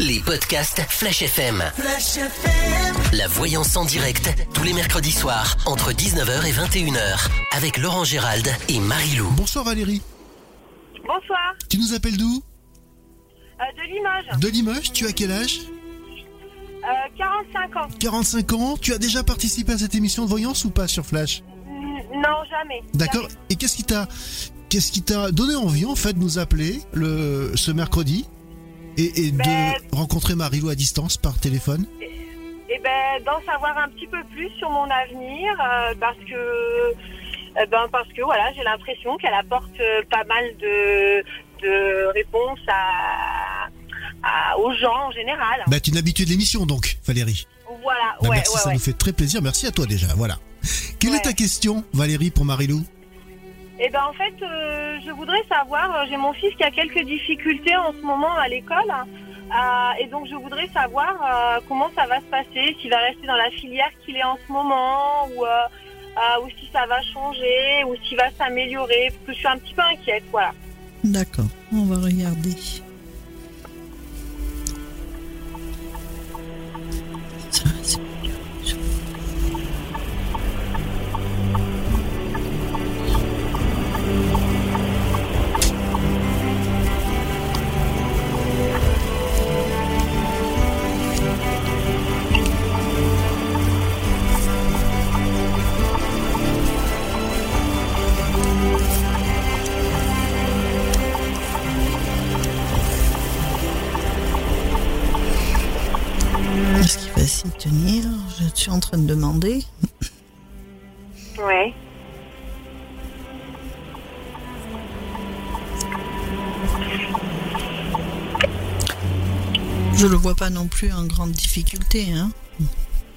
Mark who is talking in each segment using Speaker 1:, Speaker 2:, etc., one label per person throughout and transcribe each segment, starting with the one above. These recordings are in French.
Speaker 1: les podcasts Flash FM.
Speaker 2: Flash FM.
Speaker 1: La voyance en direct, tous les mercredis soirs, entre 19h et 21h, avec Laurent Gérald et Marie-Lou.
Speaker 3: Bonsoir Valérie.
Speaker 4: Bonsoir,
Speaker 3: Tu nous appelles d'où?
Speaker 4: Euh, de Limoges,
Speaker 3: De Limoges. Tu as quel âge?
Speaker 4: Euh, 45 ans.
Speaker 3: 45 ans. Tu as déjà participé à cette émission de voyance ou pas sur Flash?
Speaker 4: Non, jamais.
Speaker 3: D'accord. Et qu'est-ce qui t'a qu'est-ce qui t'a donné envie en fait de nous appeler le ce mercredi? Et, et
Speaker 4: Ben-
Speaker 3: de rencontrer Marilou à distance par téléphone
Speaker 4: Eh ben, d'en savoir un petit peu plus sur mon avenir, euh, parce que, euh, ben, parce que voilà, j'ai l'impression qu'elle apporte euh, pas mal de, de réponses à, à- aux gens en général.
Speaker 3: Bah tu es une habituée de l'émission donc Valérie.
Speaker 4: Voilà,
Speaker 3: Bah,
Speaker 4: ouais,
Speaker 3: merci,
Speaker 4: ouais,
Speaker 3: ça
Speaker 4: ouais.
Speaker 3: nous fait très plaisir. Merci à toi déjà. Voilà. Quelle est ta question Valérie pour Marilou
Speaker 4: Eh ben, en fait, euh, je voudrais savoir, euh, j'ai mon fils qui a quelques difficultés en ce moment à l'école. euh, et donc, je voudrais savoir comment ça va se passer, s'il va rester dans la filière qu'il est en ce moment, ou, ou si ça va changer, ou s'il va s'améliorer, parce que je suis un petit peu inquiète, voilà.
Speaker 5: D'accord, on va regarder. Je le vois pas non plus en grande difficulté. Hein.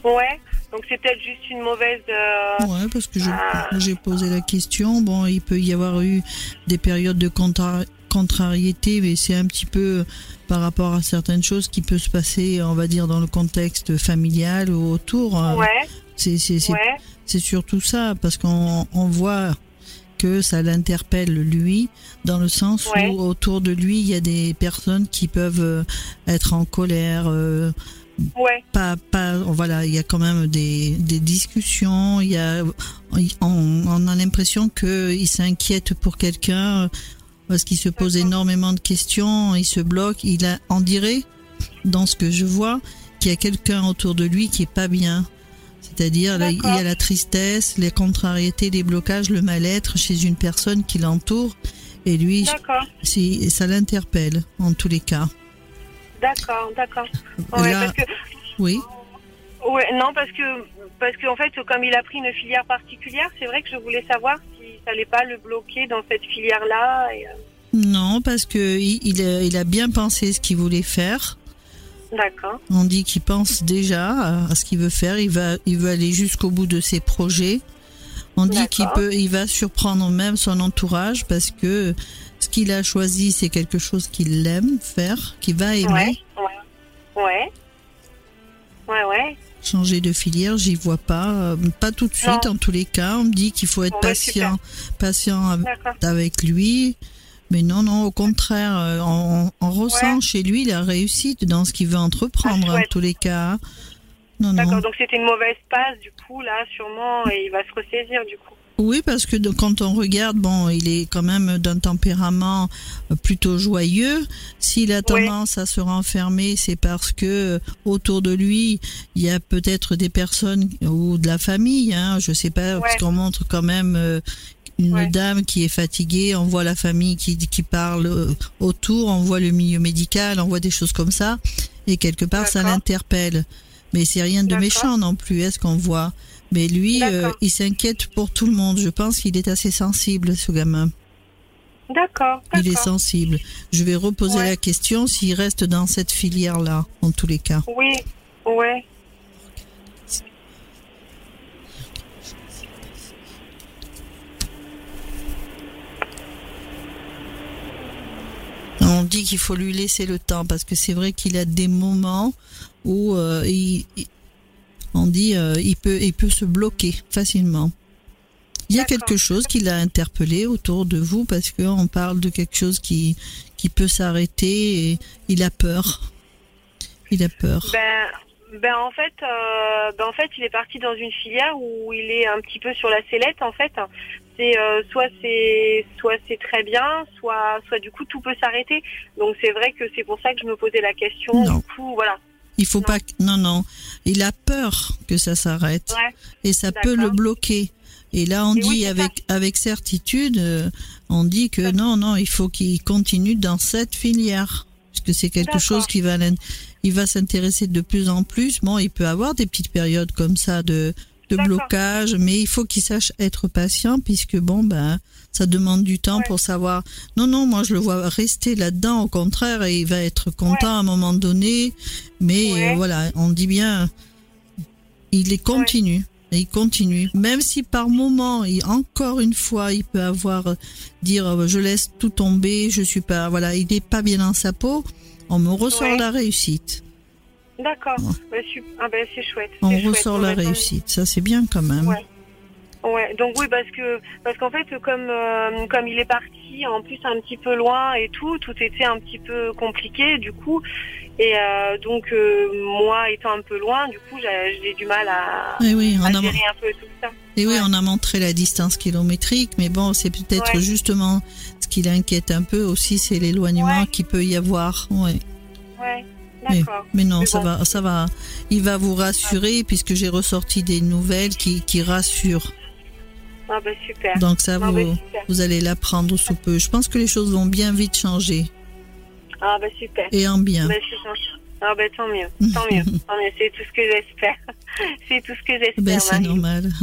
Speaker 4: Ouais. Donc, c'est peut-être juste une mauvaise. euh,
Speaker 5: Ouais, parce que
Speaker 4: Ah.
Speaker 5: j'ai posé la question. Bon, il peut y avoir eu des périodes de contra- contrariété, mais c'est un petit peu par rapport à certaines choses qui peuvent se passer, on va dire, dans le contexte familial ou autour. Euh,
Speaker 4: Ouais,
Speaker 5: C'est
Speaker 4: ouais.
Speaker 5: surtout ça, parce qu'on on voit que ça l'interpelle lui, dans le sens
Speaker 4: Ouais.
Speaker 5: où autour de lui, il y a des personnes qui peuvent euh, être en colère, euh,
Speaker 4: Ouais.
Speaker 5: pas, pas, voilà, il y a quand même des, des discussions, il y a, on, on a l'impression qu'il s'inquiète pour quelqu'un parce qu'il se pose énormément de questions, il se bloque, il a, on dirait, dans ce que je vois, qu'il y a quelqu'un autour de lui qui est pas bien. C'est-à-dire, il y a la tristesse, les contrariétés, les blocages, le mal-être chez une personne qui l'entoure. Et lui, si, ça l'interpelle, en tous les cas.
Speaker 4: d'accord, d'accord. Ouais,
Speaker 5: Là-
Speaker 4: parce que
Speaker 5: Oui.
Speaker 4: Ouais, non, parce que, parce qu'en fait, comme il a pris une filière particulière, c'est vrai que je voulais savoir si ça allait pas le bloquer dans cette filière-là. et, euh,
Speaker 5: Non, parce que il, il a, il a bien pensé ce qu'il voulait faire.
Speaker 4: D'accord,
Speaker 5: On dit qu'il pense déjà à, ce qu'il veut faire. Il va, il veut aller jusqu'au bout de ses projets. On dit qu'il peut, il va surprendre même son entourage parce que ce qu'il a choisi, c'est quelque chose qu'il aime faire, qu'il va aimer.
Speaker 4: ouais, ouais, ouais, ouais, ouais.
Speaker 5: Changer de filière, j'y vois pas, euh, pas tout de suite.
Speaker 4: Non.
Speaker 5: En tous les cas, on me dit qu'il faut être
Speaker 4: Bon,
Speaker 5: patient, patient avec lui. Mais non, non, au contraire, euh, on, on ressent
Speaker 4: Ouais.
Speaker 5: chez lui la réussite dans ce qu'il veut entreprendre,
Speaker 4: Ah,
Speaker 5: en tous les cas. Non, non.
Speaker 4: d'accord. Donc c'était une mauvaise passe, du coup, là, sûrement, et il va se ressaisir, du coup.
Speaker 5: Oui, parce que de- quand on regarde, bon, il est quand même d'un tempérament euh, plutôt joyeux. S'il a tendance à se renfermer, c'est parce que euh, autour de lui, il y a peut-être des personnes ou de la famille, hein, je sais pas, parce qu'on montre quand même euh, une
Speaker 4: Ouais.
Speaker 5: dame qui est fatiguée, on voit la famille qui, qui parle euh, autour, on voit le milieu médical, on voit des choses comme ça, et quelque part ça l'interpelle. Mais c'est rien de méchant non plus, est-ce qu'on voit Mais lui, euh, il s'inquiète pour tout le monde. Je pense qu'il est assez sensible, ce gamin.
Speaker 4: D'accord,
Speaker 5: Il est sensible. Je vais reposer
Speaker 4: Ouais.
Speaker 5: la question s'il reste dans cette filière-là, en tous les cas.
Speaker 4: Oui, ouais.
Speaker 5: On dit qu'il faut lui laisser le temps parce que c'est vrai qu'il a des moments où euh, il, on dit euh, il peut il peut se bloquer facilement. Il y a quelque chose qui l'a interpellé autour de vous parce que on parle de quelque chose qui qui peut s'arrêter et il a peur. Il a peur.
Speaker 4: Ben, ben en fait, euh, ben en fait, il est parti dans une filière où il est un petit peu sur la sellette. En fait, c'est euh, soit c'est soit c'est très bien, soit soit du coup tout peut s'arrêter. Donc c'est vrai que c'est pour ça que je me posais la question.
Speaker 5: Non.
Speaker 4: Du coup, voilà.
Speaker 5: Il faut
Speaker 4: Non.
Speaker 5: pas. que- Non, non. Il a peur que ça s'arrête
Speaker 4: Ouais.
Speaker 5: et ça peut le bloquer. Et là, on
Speaker 4: Et
Speaker 5: dit
Speaker 4: oui, c'est ça.
Speaker 5: avec avec certitude, euh, on dit que non, non, il faut qu'il continue dans cette filière, puisque c'est quelque chose qui va il va s'intéresser de plus en plus. Bon, il peut avoir des petites périodes comme ça de de blocage, mais il faut qu'il sache être patient, puisque bon, ben, ça demande du temps
Speaker 4: Ouais.
Speaker 5: pour savoir. Non, non, moi je le vois rester là-dedans. Au contraire, et il va être content à un moment donné. Mais
Speaker 4: Ouais.
Speaker 5: euh, voilà, on dit bien, il est continu. Et il continue. Même si par moment, il, encore une fois, il peut avoir, dire, euh, je laisse tout tomber, je suis pas, voilà, il n'est pas bien dans sa peau, on me ressort la réussite.
Speaker 4: D'accord.
Speaker 5: Ouais.
Speaker 4: Su- ah ben c'est chouette.
Speaker 5: On
Speaker 4: chouette.
Speaker 5: ressort la réussite. Ça, c'est bien quand même.
Speaker 4: Ouais. Ouais, donc oui, parce que parce qu'en fait, comme euh, comme il est parti, en plus un petit peu loin et tout, tout était un petit peu compliqué du coup. Et euh, donc euh, moi étant un peu loin, du coup, j'ai du mal à,
Speaker 5: Et oui, on a,
Speaker 4: gérer un peu tout ça.
Speaker 5: et oui,
Speaker 4: Ouais.
Speaker 5: on a montré la distance kilométrique, mais bon, c'est peut-être
Speaker 4: Ouais.
Speaker 5: justement ce qui l'inquiète un peu aussi, c'est l'éloignement
Speaker 4: Ouais.
Speaker 5: qu'il peut y avoir. Ouais.
Speaker 4: Ouais,
Speaker 5: Mais,
Speaker 4: d'accord.
Speaker 5: mais non, ça va, ça va. Il va vous rassurer puisque j'ai ressorti des nouvelles qui, qui rassurent.
Speaker 4: Ah bah super.
Speaker 5: Donc ça,
Speaker 4: Ah
Speaker 5: vous,
Speaker 4: bah super.
Speaker 5: vous allez l'apprendre sous peu. Je pense que les choses vont bien vite changer
Speaker 4: Ah bah super.
Speaker 5: et en bien.
Speaker 4: Bah. Ah bah tant mieux, tant mieux. C'est tout ce que j'espère. c'est tout ce que j'espère.
Speaker 5: Ben, c'est normal.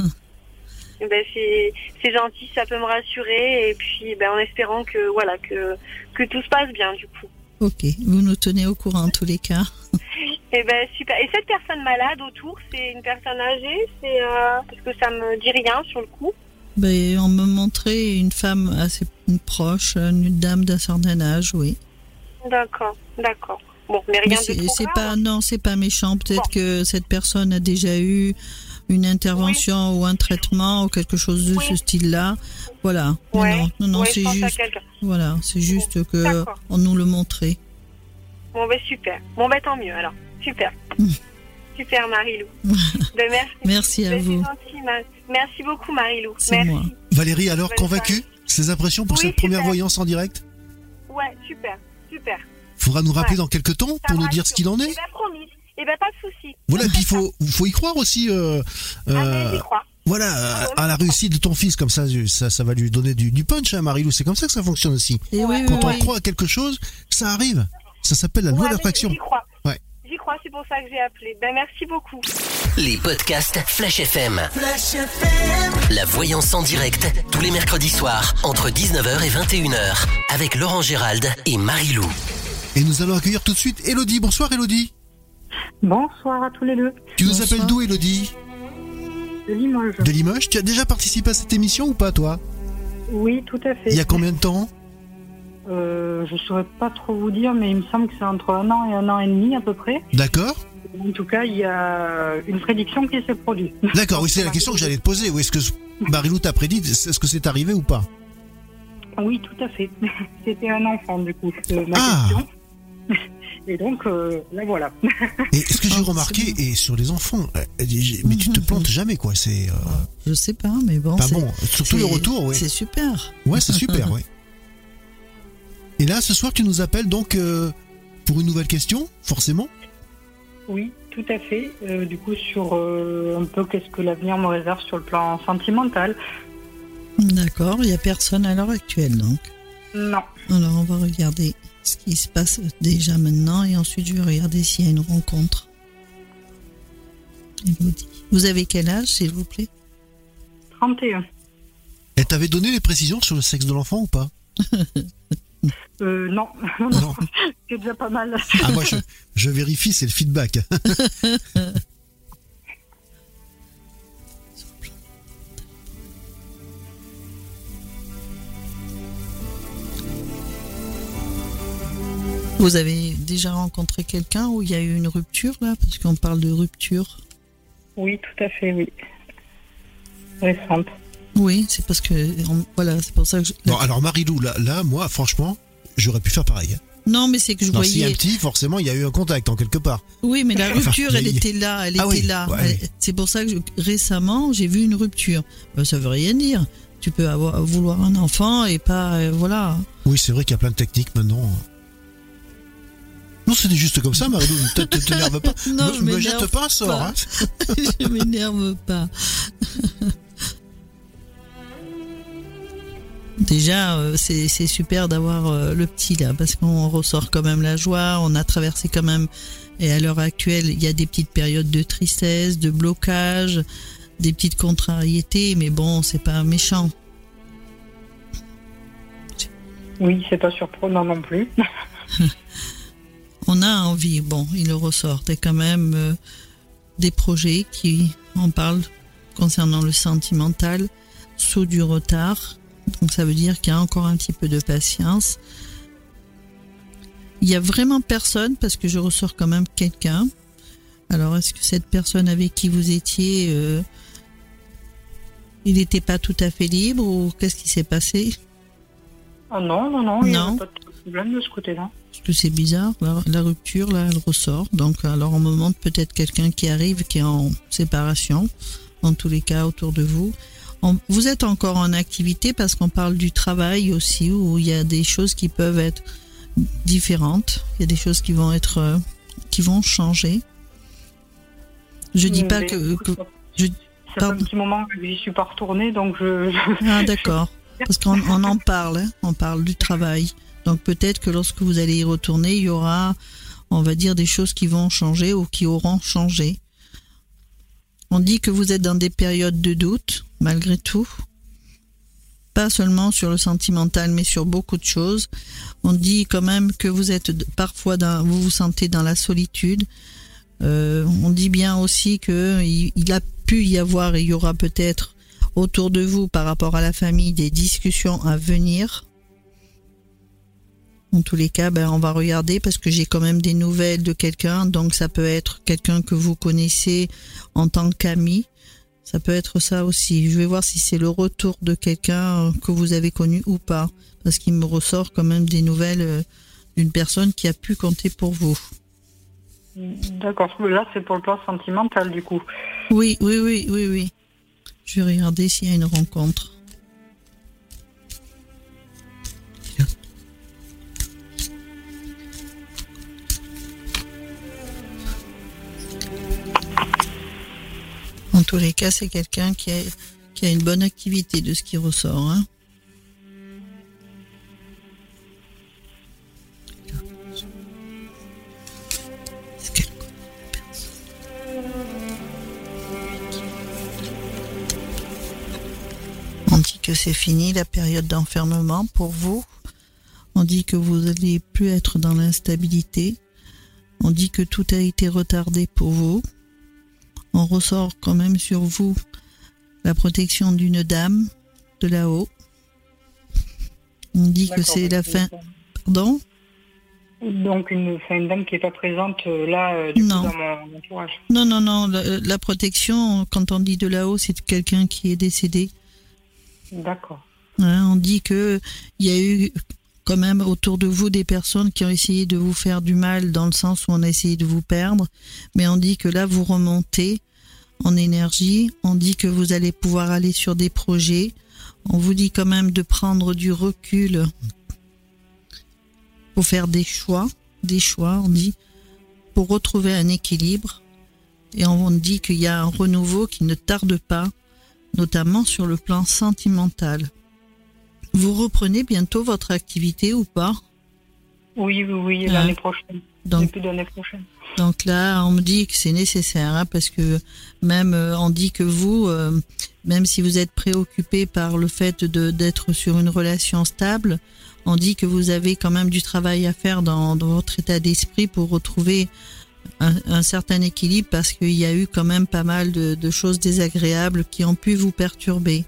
Speaker 4: Ben, c'est c'est gentil, ça peut me rassurer et puis ben en espérant que voilà que que tout se passe bien du coup.
Speaker 5: Ok, vous nous tenez au courant en tous les cas.
Speaker 4: Et ben super. Et cette personne malade autour, c'est une personne âgée, c'est euh, parce que ça me dit rien sur le coup?
Speaker 5: Ben, on me montrait une femme assez proche, une dame d'un certain âge, oui.
Speaker 4: D'accord, d'accord. Bon, mais
Speaker 5: Mais
Speaker 4: rien de trop grave.
Speaker 5: pas non, c'est pas méchant. Peut-être
Speaker 4: Bon.
Speaker 5: que cette personne a déjà eu une intervention ou un traitement ou quelque chose de
Speaker 4: Oui.
Speaker 5: ce style-là. Voilà.
Speaker 4: Ouais.
Speaker 5: non, non, non,
Speaker 4: Ouais,
Speaker 5: c'est juste. Voilà, c'est juste que on nous le montrait.
Speaker 4: Bon ben super. Bon ben tant mieux alors. Super. Super Marilou. ben, merci.
Speaker 5: Merci à
Speaker 4: Ben,
Speaker 5: vous.
Speaker 4: gentil, Ma- Merci beaucoup Marilou.
Speaker 5: C'est
Speaker 4: Merci.
Speaker 5: moi.
Speaker 3: Valérie, alors
Speaker 4: Bonne
Speaker 3: convaincue Ses impressions pour
Speaker 4: Oui,
Speaker 3: cette première voyance en direct?
Speaker 4: Ouais, super, super.
Speaker 3: Faudra nous rappeler
Speaker 4: Ouais.
Speaker 3: dans quelques temps pour nous dire ce qu'il en
Speaker 4: Eh
Speaker 3: est.
Speaker 4: ben promis. Eh ben pas de souci.
Speaker 3: Voilà, et puis il faut, faut y croire aussi euh,
Speaker 4: Ah
Speaker 3: euh,
Speaker 4: j'y crois.
Speaker 3: voilà, à, à la réussite de ton fils, comme ça, ça, ça va lui donner du, du punch, hein, Marilou. C'est comme ça que ça fonctionne aussi.
Speaker 5: Et oui, oui,
Speaker 3: Quand on
Speaker 5: oui.
Speaker 3: croit à quelque chose, ça arrive. Ça s'appelle la loi
Speaker 4: Ouais, mais
Speaker 3: d'attraction.
Speaker 4: J'y crois.
Speaker 3: Ouais.
Speaker 4: J'y crois, c'est pour ça que j'ai appelé. Ben merci beaucoup.
Speaker 1: Les podcasts Flash FM. La voyance en direct, tous les mercredis soirs, entre 19h et 21h, avec Laurent Gérald et Marie-Lou.
Speaker 3: Et nous allons accueillir tout de suite Elodie. Bonsoir Elodie.
Speaker 2: Bonsoir à tous les deux.
Speaker 3: Tu nous
Speaker 5: Bonsoir.
Speaker 3: appelles d'où Elodie
Speaker 2: De Limoges.
Speaker 3: De Limoges. Tu as déjà participé à cette émission ou pas toi?
Speaker 2: Oui, tout à fait.
Speaker 3: Il y a combien de temps?
Speaker 2: Euh, je saurais pas trop vous dire, mais il me semble que c'est entre un an et un an et demi à peu près.
Speaker 3: D'accord
Speaker 2: En tout cas, il y a une prédiction qui s'est produite.
Speaker 3: D'accord, oui, c'est la question que j'allais te poser. Oui, est-ce que Marilou t'a prédit? Est-ce que c'est arrivé ou pas?
Speaker 2: Oui, tout à fait. C'était un enfant, du coup, ma
Speaker 3: Ah.
Speaker 2: question. Et donc, euh, là voilà.
Speaker 3: Et ce que j'ai remarqué, et sur les enfants, euh, mais tu te plantes jamais, quoi. C'est euh,
Speaker 5: Je sais pas, mais bon.
Speaker 3: pas
Speaker 5: c'est-
Speaker 3: bon. Surtout le retour, oui.
Speaker 5: C'est super.
Speaker 3: Ouais, c'est super, ouais. Et là, ce soir, tu nous appelles donc euh, pour une nouvelle question, forcément
Speaker 2: Oui, tout à fait. Euh, du coup, sur euh, un peu qu'est-ce que l'avenir me réserve sur le plan sentimental.
Speaker 5: D'accord, il y a personne à l'heure actuelle donc.
Speaker 2: Non.
Speaker 5: Alors on va regarder ce qui se passe déjà maintenant et ensuite je vais regarder s'il y a une rencontre. Elodie. Vous avez quel âge s'il vous plaît?
Speaker 2: 31.
Speaker 3: Elle t'avait donné les précisions sur le sexe de l'enfant ou pas?
Speaker 2: Euh, non.
Speaker 3: Non.
Speaker 2: c'est déjà pas mal.
Speaker 3: Ah, moi, je, je vérifie, c'est le feedback.
Speaker 5: Vous avez déjà rencontré quelqu'un où il y a eu une rupture là Parce qu'on parle de rupture?
Speaker 2: Oui, tout à fait, oui. Récente.
Speaker 5: Oui, c'est parce que on- voilà, c'est pour ça que je,
Speaker 3: Bon, alors Marilou, là, là, moi, franchement, j'aurais pu faire pareil. hein.
Speaker 5: Non, mais c'est que je
Speaker 3: Non, s'il y a
Speaker 5: voyais.
Speaker 3: un petit, forcément, il y a eu un contact en quelque part.
Speaker 5: Oui, mais la rupture,
Speaker 3: Enfin,
Speaker 5: elle était là, elle
Speaker 3: Ah
Speaker 5: était
Speaker 3: oui,
Speaker 5: là.
Speaker 3: ouais, oui.
Speaker 5: C'est pour ça que je- récemment, j'ai vu une rupture. Ben, ça veut rien dire. Tu peux avoir, vouloir un enfant et pas, euh, voilà.
Speaker 3: Oui, c'est vrai qu'il y a plein de techniques maintenant. Non, c'était juste comme ça, Marilou. Ne t'énerve pas.
Speaker 5: Non,
Speaker 3: me,
Speaker 5: je
Speaker 3: me
Speaker 5: m'énerve
Speaker 3: jette pas un sort.
Speaker 5: pas.
Speaker 3: hein.
Speaker 5: je m'énerve pas. Déjà, euh, c'est c'est super d'avoir euh, le petit là, parce qu'on ressort quand même la joie, on a traversé quand même, et à l'heure actuelle, il y a des petites périodes de tristesse, de blocage, des petites contrariétés, mais bon, c'est pas méchant.
Speaker 2: Oui, c'est pas surprenant non plus.
Speaker 5: On a envie, bon, il le ressort, et quand même euh, des projets qui en parlent concernant le sentimental, sous du retard. Donc ça veut dire qu'il y a encore un petit peu de patience. Il y a vraiment personne parce que je ressors quand même quelqu'un. Alors est-ce que cette personne avec qui vous étiez, euh, il n'était pas tout à fait libre ou qu'est-ce qui s'est passé?
Speaker 2: Ah non, non, non, il n'y
Speaker 5: Non.
Speaker 2: a pas de problème de ce côté-là.
Speaker 5: Parce que c'est bizarre, la, la rupture, là, elle ressort. Donc, alors, on me montre peut-être quelqu'un qui arrive, qui est en séparation, en tous les cas, autour de vous. On- vous êtes encore en activité parce qu'on parle du travail aussi, où il y a des choses qui peuvent être différentes. Il y a des choses qui vont être, euh, qui vont changer. Je dis pas que, que
Speaker 2: ça-
Speaker 5: je-
Speaker 2: Ça fait
Speaker 5: pardon.
Speaker 2: un petit moment que j'y suis pas retournée, donc je... je-
Speaker 5: Ah d'accord. Parce qu'on on en parle, hein, on parle du travail. Donc peut-être que lorsque vous allez y retourner, il y aura, on va dire, des choses qui vont changer ou qui auront changé. On dit que vous êtes dans des périodes de doute, malgré tout. Pas seulement sur le sentimental, mais sur beaucoup de choses. On dit quand même que vous êtes parfois dans, vous vous sentez dans la solitude. Euh, on dit bien aussi que il, il a pu y avoir et il y aura peut-être autour de vous par rapport à la famille des discussions à venir. En tous les cas, ben, on va regarder parce que j'ai quand même des nouvelles de quelqu'un. Donc ça peut être quelqu'un que vous connaissez en tant qu'ami. Ça peut être ça aussi. Je vais voir si c'est le retour de quelqu'un euh, que vous avez connu ou pas. Parce qu'il me ressort quand même des nouvelles euh, d'une personne qui a pu compter pour vous.
Speaker 2: D'accord, là c'est pour le plan sentimental du coup.
Speaker 5: Oui, oui, oui, oui, oui. Je vais regarder s'il y a une rencontre. En tous les cas, c'est quelqu'un qui a, une bonne activité de ce qui ressort. Hein. On dit que c'est fini la période d'enfermement pour vous. On dit que vous n'allez plus être dans l'instabilité. On dit que tout a été retardé pour vous. On ressort quand même sur vous la protection d'une dame de là-haut. On dit que c'est la fin. Pardon?
Speaker 2: Donc une, une dame qui n'est pas présente euh, là euh, coup,
Speaker 5: Non.
Speaker 2: dans mon entourage.
Speaker 5: Non, non, non. La, la protection, quand on dit de là-haut, c'est quelqu'un qui est décédé.
Speaker 2: D'accord.
Speaker 5: Hein, on dit que il y a eu quand même autour de vous des personnes qui ont essayé de vous faire du mal dans le sens où on a essayé de vous perdre, mais on dit que là vous remontez en énergie, on dit que vous allez pouvoir aller sur des projets, on vous dit quand même de prendre du recul pour faire des choix, des choix, on dit, pour retrouver un équilibre, et on dit qu'il y a un renouveau qui ne tarde pas, notamment sur le plan sentimental. Vous reprenez bientôt votre activité ou pas?
Speaker 2: Oui, oui, oui,
Speaker 5: Ah.
Speaker 2: l'année prochaine.
Speaker 5: donc,
Speaker 2: d'année prochaine.
Speaker 5: Donc là, on me dit que c'est nécessaire hein, parce que même euh, on dit que vous, euh, même si vous êtes préoccupé par le fait de d'être sur une relation stable, on dit que vous avez quand même du travail à faire dans, dans votre état d'esprit pour retrouver un, certain équilibre parce qu'il y a eu quand même pas mal de, de choses désagréables qui ont pu vous perturber.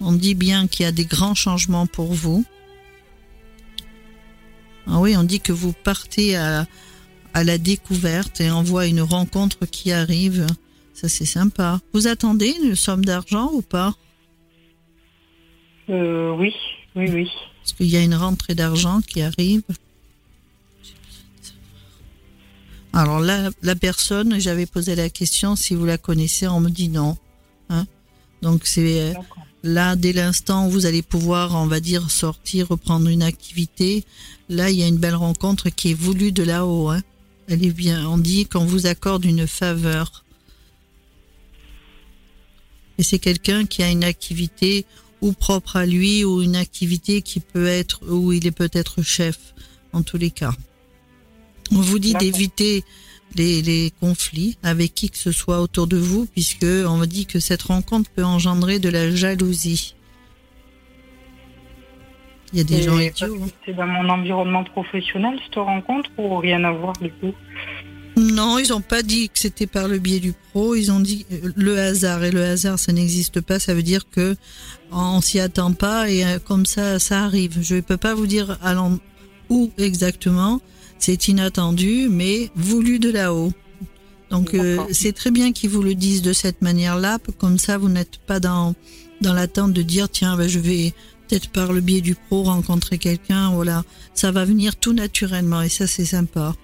Speaker 5: On dit bien qu'il y a des grands changements pour vous. Ah oui, on dit que vous partez à, à la découverte et on voit une rencontre qui arrive. Ça, c'est sympa. Vous attendez une somme d'argent ou pas?
Speaker 2: Euh, oui, oui, oui.
Speaker 5: Parce qu'il y a une rentrée d'argent qui arrive. Alors là, la personne, j'avais posé la question si vous la connaissez, on me dit non. Hein Donc c'est là, dès l'instant où vous allez pouvoir, on va dire, sortir, reprendre une activité, là, il y a une belle rencontre qui est voulue de là-haut. Hein Elle est bien, on dit qu'on vous accorde une faveur. Et c'est quelqu'un qui a une activité ou propre à lui ou une activité qui peut être où il est peut-être chef en tous les cas. On vous dit d'éviter les, conflits avec qui que ce soit autour de vous puisque on vous dit que cette rencontre peut engendrer de la jalousie.
Speaker 2: Il y a des gens idiots. Hein. C'est dans mon environnement professionnel cette rencontre ou rien à voir du coup?
Speaker 5: Non, ils n'ont pas dit que c'était par le biais du pro. Ils ont dit euh, le hasard et le hasard, ça n'existe pas. Ça veut dire que on s'y attend pas et euh, comme ça, ça arrive. Je ne peux pas vous dire où exactement. C'est inattendu, mais voulu de là-haut. Donc euh, c'est très bien qu'ils vous le disent de cette manière-là, comme ça vous n'êtes pas dans dans l'attente de dire tiens ben, je vais peut-être par le biais du pro rencontrer quelqu'un, voilà, ça va venir tout naturellement et ça c'est sympa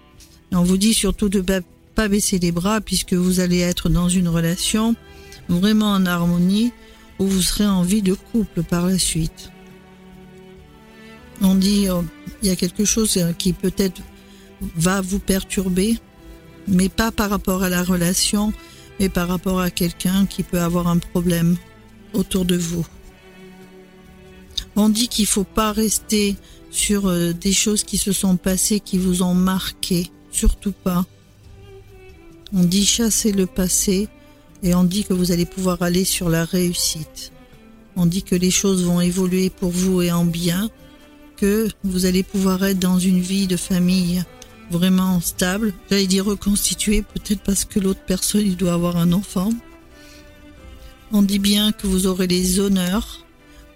Speaker 5: on vous dit surtout de pas baisser les bras puisque vous allez être dans une relation vraiment en harmonie où vous serez en vie de couple par la suite. On dit oh, il y a quelque chose euh, qui peut-être va vous perturber, mais pas par rapport à la relation, mais par rapport à quelqu'un qui peut avoir un problème autour de vous. On dit qu'il faut pas rester sur euh, des choses qui se sont passées, qui vous ont marqué surtout pas. On dit chasser le passé et on dit que vous allez pouvoir aller sur la réussite. On dit que les choses vont évoluer pour vous et en bien, que vous allez pouvoir être dans une vie de famille vraiment stable. J'allais dire reconstituée, peut-être parce que l'autre personne il doit avoir un enfant. On dit bien que vous aurez les honneurs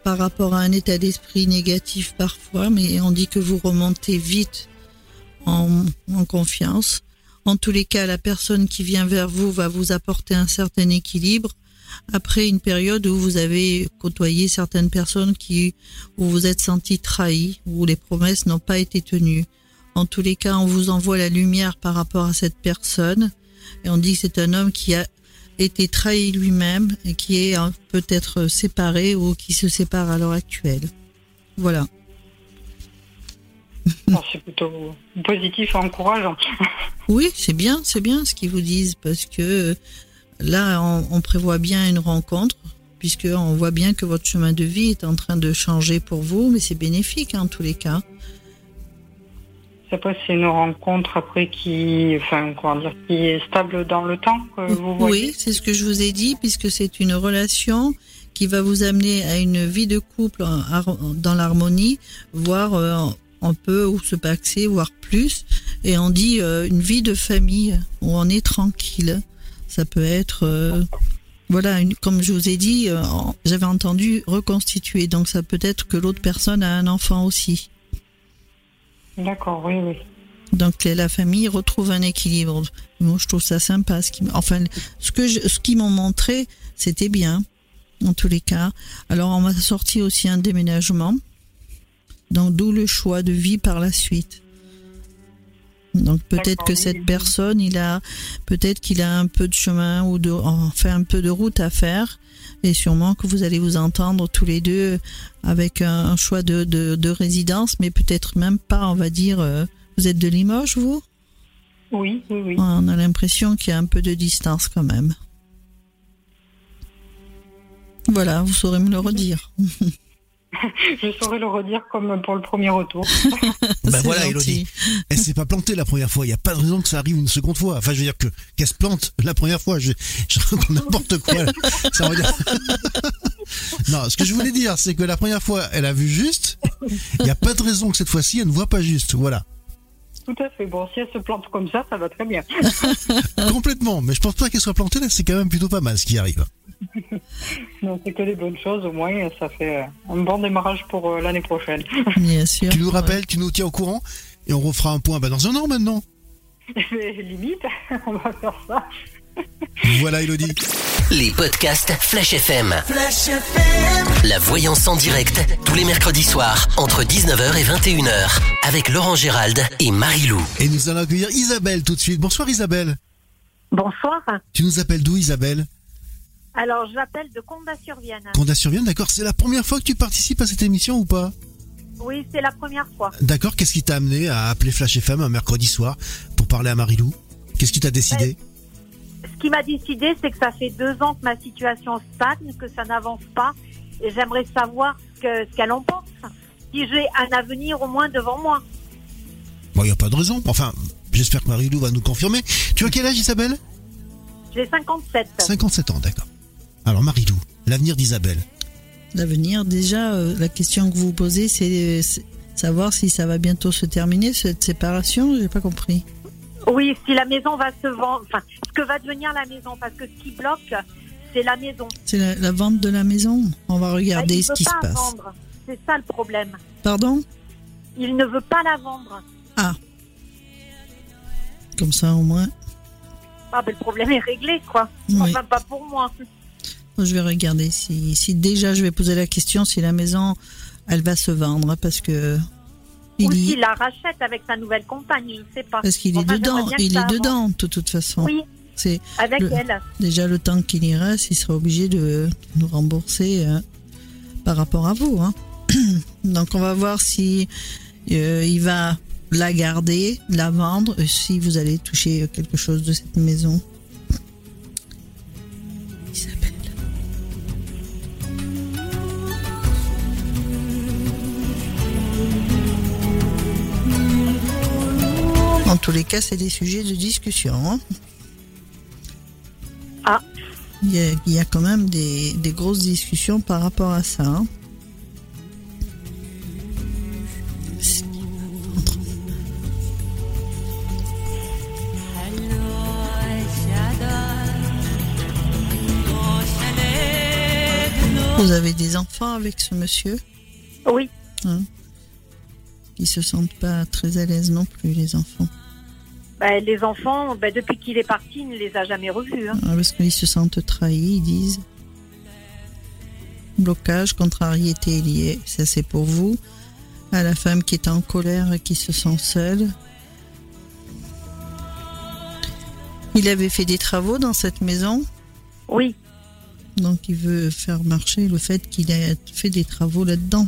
Speaker 5: par rapport à un état d'esprit négatif parfois, mais on dit que vous remontez vite en, confiance. En tous les cas, la personne qui vient vers vous va vous apporter un certain équilibre après une période où vous avez côtoyé certaines personnes qui, où vous êtes senti trahi, où les promesses n'ont pas été tenues. En tous les cas, on vous envoie la lumière par rapport à cette personne et on dit que c'est un homme qui a été trahi lui-même et qui est euh, peut-être séparé ou qui se sépare à l'heure actuelle. Voilà.
Speaker 2: c'est plutôt positif et encourageant.
Speaker 5: oui, c'est bien, c'est bien ce qu'ils vous disent parce que là, on, prévoit bien une rencontre puisque on voit bien que votre chemin de vie est en train de changer pour vous, mais c'est bénéfique hein, en tous les cas.
Speaker 2: Après, c'est une rencontre après qui, enfin, dire, qui est stable dans le temps.
Speaker 5: oui, c'est ce que je vous ai dit, puisque c'est une relation qui va vous amener à une vie de couple dans l'harmonie, voire euh, on peut ou se paxer, voire plus. Et on dit euh, une vie de famille où on est tranquille. Ça peut être, euh, voilà, comme je vous ai dit, j'avais entendu reconstituer. Donc ça peut être que l'autre personne a un enfant aussi.
Speaker 2: D'accord, oui, oui.
Speaker 5: Donc la famille retrouve un équilibre. Moi, je trouve ça sympa. Ce qui, enfin, ce que ce qu'ils m'ont montré, c'était bien, en tous les cas. Alors, on m'a sorti aussi un déménagement. Donc d'où le choix de vie par la suite. Donc peut-être que cette personne, il a peut-être qu'il a un peu de chemin ou de enfin un peu de route à faire et sûrement que vous allez vous entendre tous les deux avec un, choix de, de, résidence, mais peut-être même pas, on va dire. Euh, vous êtes de Limoges, vous?
Speaker 2: Oui, oui, oui.
Speaker 5: On a l'impression qu'il y a un peu de distance quand même. Voilà, vous saurez me le redire.
Speaker 2: je saurais le redire comme pour le premier retour.
Speaker 3: ben voilà, Elodie. Elle s'est pas plantée la première fois. Il n'y a pas de raison que ça arrive une seconde fois. Enfin, je veux dire que qu'elle se plante la première fois. Je, je raconte n'importe quoi. Ça dire... non, ce que je voulais dire, c'est que la première fois, elle a vu juste. Il n'y a pas de raison que cette fois-ci, elle ne voit pas juste. Voilà.
Speaker 2: Tout à fait. Bon, si elle se plante comme ça, ça va très bien.
Speaker 3: Complètement. Mais je pense pas qu'elle soit plantée là. C'est quand même plutôt pas mal ce qui arrive.
Speaker 2: non, c'est que des bonnes choses, au moins, ça fait un bon démarrage pour euh, l'année prochaine.
Speaker 5: Bien sûr.
Speaker 3: Tu nous rappelles, tu nous tiens au courant et on refera un point bah, dans un an maintenant.
Speaker 2: Limite, on va faire ça.
Speaker 3: Voilà Elodie.
Speaker 1: Les podcasts Flash FM. Flash FM. La voyance en direct, tous les mercredis soirs, entre 19h et 21h, avec Laurent Gérald et Marie-Lou.
Speaker 3: Et nous allons accueillir Isabelle tout de suite. Bonsoir Isabelle.
Speaker 6: Bonsoir.
Speaker 3: Tu nous appelles d'où Isabelle?
Speaker 6: Alors, j'appelle de Condat-sur-Vienne.
Speaker 3: Condat-sur-Vienne, d'accord. C'est la première fois que tu participes à cette émission ou pas?
Speaker 6: Oui, c'est la première fois.
Speaker 3: D'accord. Qu'est-ce qui t'a amené à appeler Flash FM un mercredi soir pour parler à Marie-Lou? Qu'est-ce qui t'a décidé?
Speaker 6: Ce qui m'a décidé, c'est que ça fait deux ans que ma situation stagne, que ça n'avance pas. Et j'aimerais savoir ce que- ce qu'elle en pense. Si j'ai un avenir au moins devant moi.
Speaker 3: Bon, il n'y a pas de raison. Enfin, j'espère que Marie-Lou va nous confirmer. Tu as quel âge Isabelle?
Speaker 6: J'ai 57.
Speaker 3: 57 ans, d'accord. Alors Marie-Lou, l'avenir d'Isabelle.
Speaker 5: L'avenir, déjà, euh, la question que vous posez, c'est c'est savoir si ça va bientôt se terminer, cette séparation. J'ai pas compris.
Speaker 6: Oui, si la maison va se vendre, enfin, ce que va devenir la maison, parce que ce qui bloque, c'est la maison.
Speaker 5: C'est la, la vente de la maison. On va regarder
Speaker 6: il
Speaker 5: ce qui se
Speaker 6: pas
Speaker 5: passe.
Speaker 6: vendre. C'est ça le problème.
Speaker 5: Pardon?
Speaker 6: Il ne veut pas la vendre.
Speaker 5: Comme ça, au moins.
Speaker 6: Ah, ben, le problème est réglé, quoi.
Speaker 5: Oui.
Speaker 6: Enfin, pas pour moi.
Speaker 5: Je vais regarder si, si déjà je vais poser la question si la maison, elle va se vendre parce que
Speaker 6: Ou
Speaker 5: il y-
Speaker 6: s'il la rachète avec sa nouvelle compagne, je ne sais pas.
Speaker 5: parce qu'il est
Speaker 6: Enfin,
Speaker 5: dedans, il est dedans de toute façon.
Speaker 6: Oui,
Speaker 5: C'est
Speaker 6: avec
Speaker 5: Le-
Speaker 6: elle.
Speaker 5: déjà le temps qu'il y reste, il sera obligé de nous rembourser euh, par rapport à vous. hein. Donc on va voir si euh, il va la garder, la vendre, si vous allez toucher quelque chose de cette maison. En tous les cas, c'est des sujets de discussion. hein.
Speaker 6: Ah.
Speaker 5: Il y, a, il y a quand même des, des grosses discussions par rapport à ça. hein. Vous avez des enfants avec ce monsieur?
Speaker 6: Oui,
Speaker 5: Ils se sentent pas très à l'aise non plus, les enfants.
Speaker 6: ben, les enfants, ben, depuis qu'il est parti, il ne les a jamais revus. hein.
Speaker 5: Ah, Parce qu'ils se sentent trahis, ils disent. Blocage, contrariété liée, ça c'est pour vous. À la femme qui est en colère et qui se sent seule. Il avait fait des travaux dans cette maison,
Speaker 6: Oui,
Speaker 5: donc il veut faire marcher le fait qu'il ait fait des travaux là-dedans.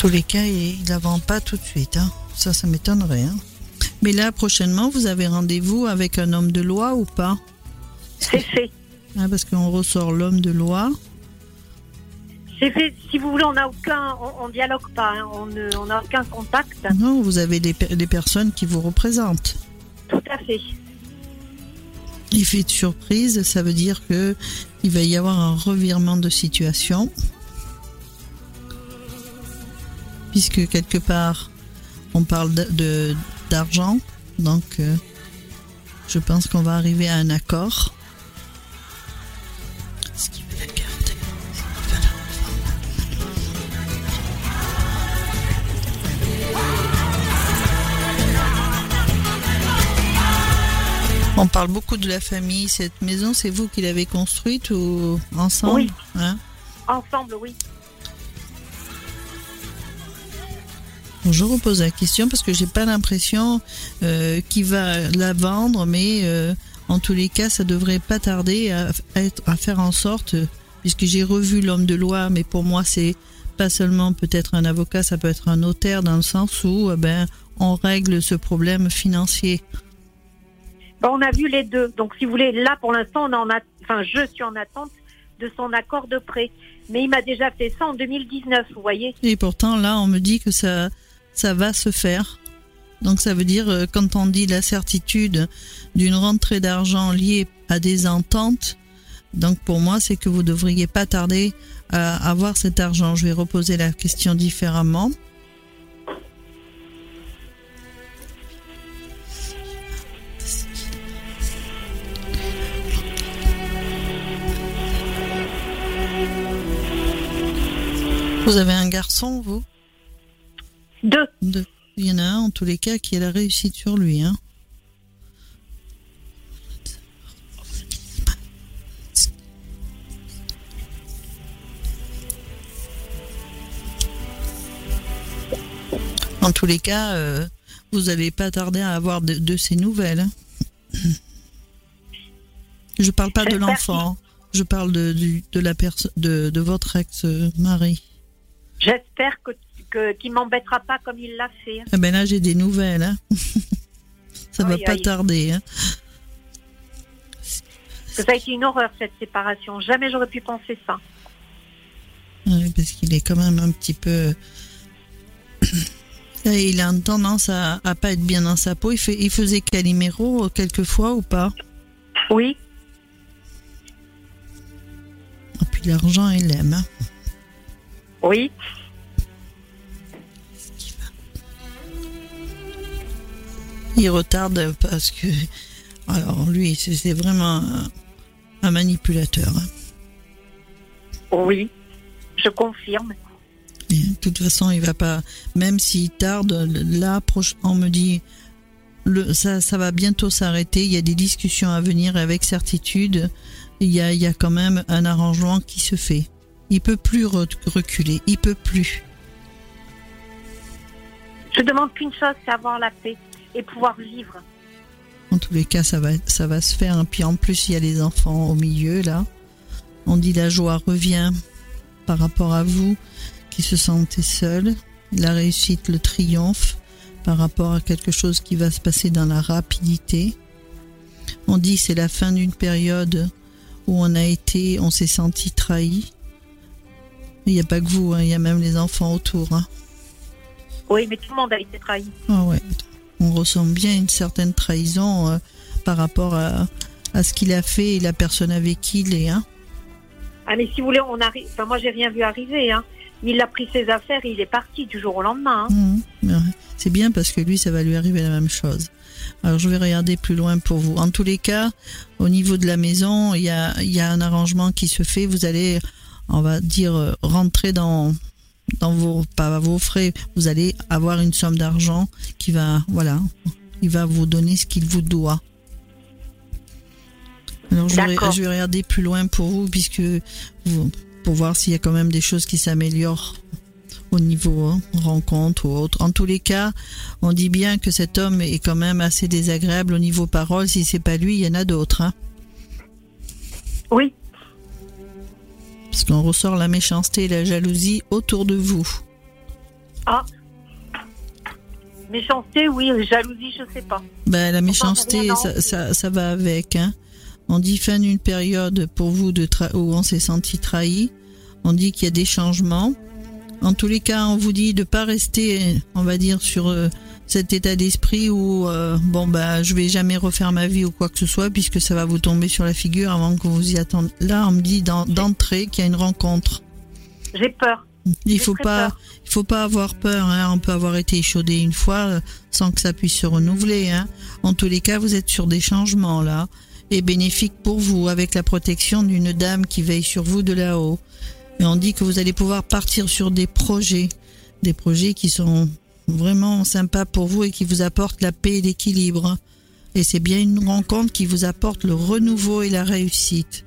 Speaker 5: Tous les cas, il ne la vend pas tout de suite. hein. Ça, ça m'étonnerait. hein. Mais là, prochainement, vous avez rendez-vous avec un homme de loi ou pas?
Speaker 6: C'est fait.
Speaker 5: Hein, Parce qu'on ressort l'homme de loi.
Speaker 6: C'est fait. Si vous voulez, on n'a aucun, on, on dialogue pas, hein. on n'a aucun contact.
Speaker 5: Non, vous avez les personnes qui vous représentent.
Speaker 6: Tout à fait.
Speaker 5: Effet de surprise, ça veut dire que il va y avoir un revirement de situation. Puisque quelque part, on parle de- d'argent, donc euh, je pense qu'on va arriver à un accord. On parle beaucoup de la famille. Cette maison, c'est vous qui l'avez construite ou ensemble
Speaker 6: Oui.
Speaker 5: Hein?
Speaker 6: Ensemble, oui.
Speaker 5: Je repose la question parce que j'ai pas l'impression euh, qu'il va la vendre, mais euh, en tous les cas, ça devrait pas tarder à, à être- à faire en sorte, puisque j'ai revu l'homme de loi, mais pour moi, c'est pas seulement peut-être un avocat, ça peut être un notaire dans le sens où, euh, ben, on règle ce problème financier.
Speaker 6: On a vu les deux. Donc, si vous voulez, là, pour l'instant, on en a, enfin, je suis en attente de son accord de prêt. Mais il m'a déjà fait ça en 2019, vous voyez.
Speaker 5: Et pourtant, là, on me dit que ça, ça va se faire. Donc, ça veut dire, euh, quand on dit la certitude d'une rentrée d'argent liée à des ententes, donc pour moi, c'est que vous devriez pas tarder à avoir cet argent. Je vais reposer la question différemment. Vous avez un garçon, vous?
Speaker 6: Deux.
Speaker 5: Il y en a un, en tous les cas, qui a la réussite sur lui. Hein. En tous les cas, euh, vous n'allez pas tarder à avoir de, de ces nouvelles. hein. Je parle pas de l'enfant, je parle de, de, la de, de votre ex-mari.
Speaker 6: J'espère que que- qu'il m'embêtera pas comme il l'a fait.
Speaker 5: Eh ben là, j'ai des nouvelles. hein. Ça va
Speaker 6: Aïe,
Speaker 5: pas tarder. hein.
Speaker 6: Ça a été une horreur cette séparation. Jamais j'aurais pu penser ça.
Speaker 5: Ouais, parce qu'il est quand même un petit peu. Il a une tendance à, à pas être bien dans sa peau. Il, fait, il faisait Calimero euh, quelquefois ou pas?
Speaker 6: Oui.
Speaker 5: Et puis l'argent, il l'aime. hein.
Speaker 6: Oui.
Speaker 5: Il retarde parce que. Alors lui, c'est vraiment un, un manipulateur. hein.
Speaker 6: Oui. Je confirme.
Speaker 5: Et de toute façon, il va pas. Même s'il tarde, là, on me dit. Le, ça, ça va bientôt s'arrêter. Il y a des discussions à venir avec certitude. Il y a, il y a quand même un arrangement qui se fait. Il peut plus re- reculer. Il peut plus.
Speaker 6: Je demande qu'une chose, c'est avoir la paix et pouvoir vivre.
Speaker 5: En tous les cas, ça va, ça va se faire. Puis en plus, il y a les enfants au milieu là. On dit la joie revient par rapport à vous qui se sentez seul. La réussite, le triomphe par rapport à quelque chose qui va se passer dans la rapidité. On dit c'est la fin d'une période où on a été, on s'est senti trahi. Il n'y a pas que vous, hein, il y a même les enfants autour. hein.
Speaker 6: Oui, mais tout le monde a été trahi.
Speaker 5: Ah ouais. On ressent bien une certaine trahison euh, par rapport à, à ce qu'il a fait et la personne avec qui il est. Hein.
Speaker 6: Ah, mais si vous voulez, on arrive. Enfin, moi, j'ai rien vu arriver. Hein. Il a pris ses affaires et il est parti du jour au lendemain. hein.
Speaker 5: Ouais, C'est bien parce que lui, ça va lui arriver la même chose. Alors je vais regarder plus loin pour vous. En tous les cas, au niveau de la maison, il y a, il y a un arrangement qui se fait. Vous allez, on va dire, euh, rentrer dans dans vos pas vos frais. Vous allez avoir une somme d'argent qui va, voilà, il va vous donner ce qu'il vous doit. Alors je vais, je vais regarder plus loin pour vous puisque vous, pour voir s'il y a quand même des choses qui s'améliorent au niveau hein, rencontre ou autre. En tous les cas, on dit bien que cet homme est quand même assez désagréable au niveau parole. Si c'est pas lui, il y en a d'autres. Hein,
Speaker 6: Oui.
Speaker 5: Parce qu'on ressort la méchanceté et la jalousie autour de vous.
Speaker 6: Ah. Méchanceté, oui. Jalousie, je sais pas.
Speaker 5: Ben, la méchanceté, ça, ça, ça va avec. Hein. On dit fin d'une période pour vous de où on s'est senti trahi. On dit qu'il y a des changements. En tous les cas, on vous dit de pas rester, on va dire, sur euh, cet état d'esprit où euh, bon bah je vais jamais refaire ma vie ou quoi que ce soit puisque ça va vous tomber sur la figure avant que vous y attendiez. Là, on me dit d'en- d'entrée qu'il y a une rencontre.
Speaker 6: J'ai peur.
Speaker 5: Il faut pas,
Speaker 6: peur.
Speaker 5: il faut pas avoir peur. Hein. On peut avoir été échaudé une fois euh, sans que ça puisse se renouveler. Hein. En tous les cas, vous êtes sur des changements là et bénéfique pour vous avec la protection d'une dame qui veille sur vous de là-haut. On dit que vous allez pouvoir partir sur des projets, des projets qui sont vraiment sympas pour vous et qui vous apportent la paix et l'équilibre. Et c'est bien une rencontre qui vous apporte le renouveau et la réussite.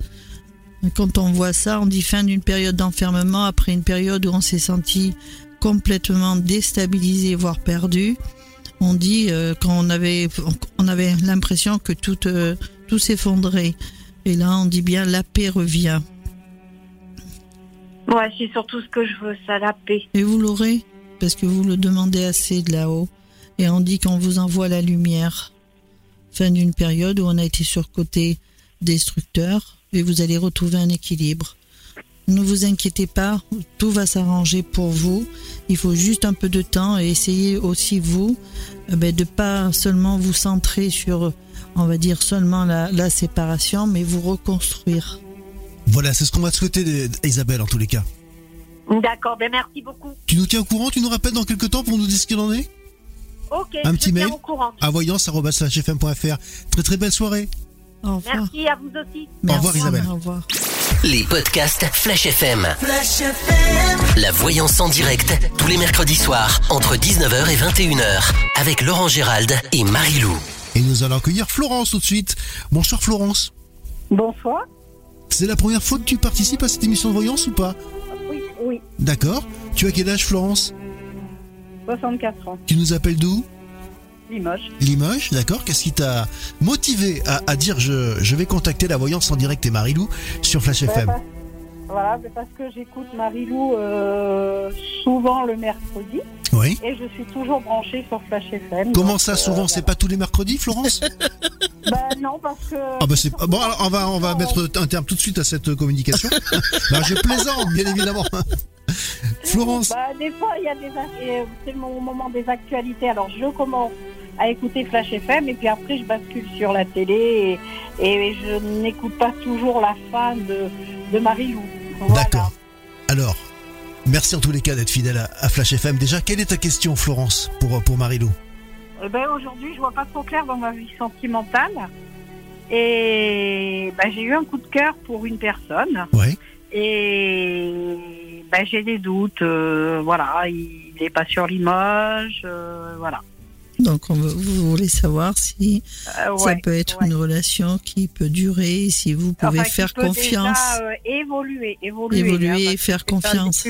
Speaker 5: Quand on voit ça, on dit fin d'une période d'enfermement après une période où on s'est senti complètement déstabilisé, voire perdu. On dit euh, quand on avait, on avait l'impression que tout, euh, tout s'effondrait. Et là, on dit bien la paix revient.
Speaker 6: Ouais, c'est surtout ce que je veux, ça, la paix.
Speaker 5: Et vous l'aurez parce que vous le demandez assez de là-haut. Et on dit qu'on vous envoie la lumière. Fin d'une période où on a été sur côté destructeur et vous allez retrouver un équilibre. Ne vous inquiétez pas, tout va s'arranger pour vous. Il faut juste un peu de temps et essayez aussi vous euh, ben, de pas seulement vous centrer sur, on va dire seulement la séparation, mais vous reconstruire.
Speaker 3: Voilà, c'est ce qu'on va te souhaiter, de- Isabelle, en tous les cas.
Speaker 6: D'accord, ben merci beaucoup.
Speaker 3: Tu nous tiens au courant, tu nous rappelles dans quelques temps pour nous dire ce qu'il en est?
Speaker 6: Ok,
Speaker 3: Un
Speaker 6: je
Speaker 3: petit
Speaker 6: tiens
Speaker 3: mail
Speaker 6: au courant.
Speaker 3: à voyance.fm.fr. Très très belle soirée.
Speaker 5: Au revoir.
Speaker 6: Merci à vous aussi.
Speaker 3: Au revoir, Isabelle.
Speaker 5: Au revoir.
Speaker 1: Les podcasts Flash FM. Flash FM. La voyance en direct, tous les mercredis soirs, entre 19h et 21h, avec Laurent Gérald et Marie-Lou.
Speaker 3: Et nous allons accueillir Florence tout de suite. Bonsoir Florence.
Speaker 2: Bonsoir.
Speaker 3: C'est la première fois que tu participes à cette émission de voyance ou pas
Speaker 2: Oui, oui.
Speaker 3: D'accord. Tu as quel âge Florence
Speaker 2: 64 ans.
Speaker 3: Tu nous appelles d'où
Speaker 2: Limoges.
Speaker 3: Limoges, d'accord. Qu'est-ce qui t'a motivé à, dire je, je, vais contacter la voyance en direct et Marilou sur Flash FM
Speaker 2: Voilà, parce que j'écoute Marilou euh, souvent le mercredi.
Speaker 3: Oui.
Speaker 2: Et je suis toujours branchée sur Flash FM.
Speaker 3: Comment ça, souvent euh, C'est pas tous les mercredis, Florence?
Speaker 2: Bah non, parce que.
Speaker 3: Ah bah c'est bon. Alors on va on va mettre un terme tout de suite à cette communication. bah, je plaisante, bien évidemment. Florence.
Speaker 2: Bah, des fois, il y a des euh, c'est mon moment des actualités. Alors je commence à écouter Flash FM et puis après je bascule sur la télé et, et je n'écoute pas toujours la fin de, de Marie-Lou.
Speaker 3: D'accord. Alors, merci en tous les cas d'être fidèle à, Flash FM. Déjà, quelle est ta question, Florence, pour, pour Marie-Lou
Speaker 2: eh ben, Aujourd'hui, je vois pas trop clair dans ma vie sentimentale. Et ben, j'ai eu un coup de cœur pour une personne.
Speaker 3: Oui.
Speaker 2: Et ben, j'ai des doutes. Euh, voilà, il n'est pas sur Limoges. Euh, voilà.
Speaker 5: Donc, on vous voulez savoir si euh, ça peut être une relation qui peut durer, si vous pouvez faire confiance.
Speaker 2: évoluer, évoluer,
Speaker 5: évoluer hein, et faire confiance.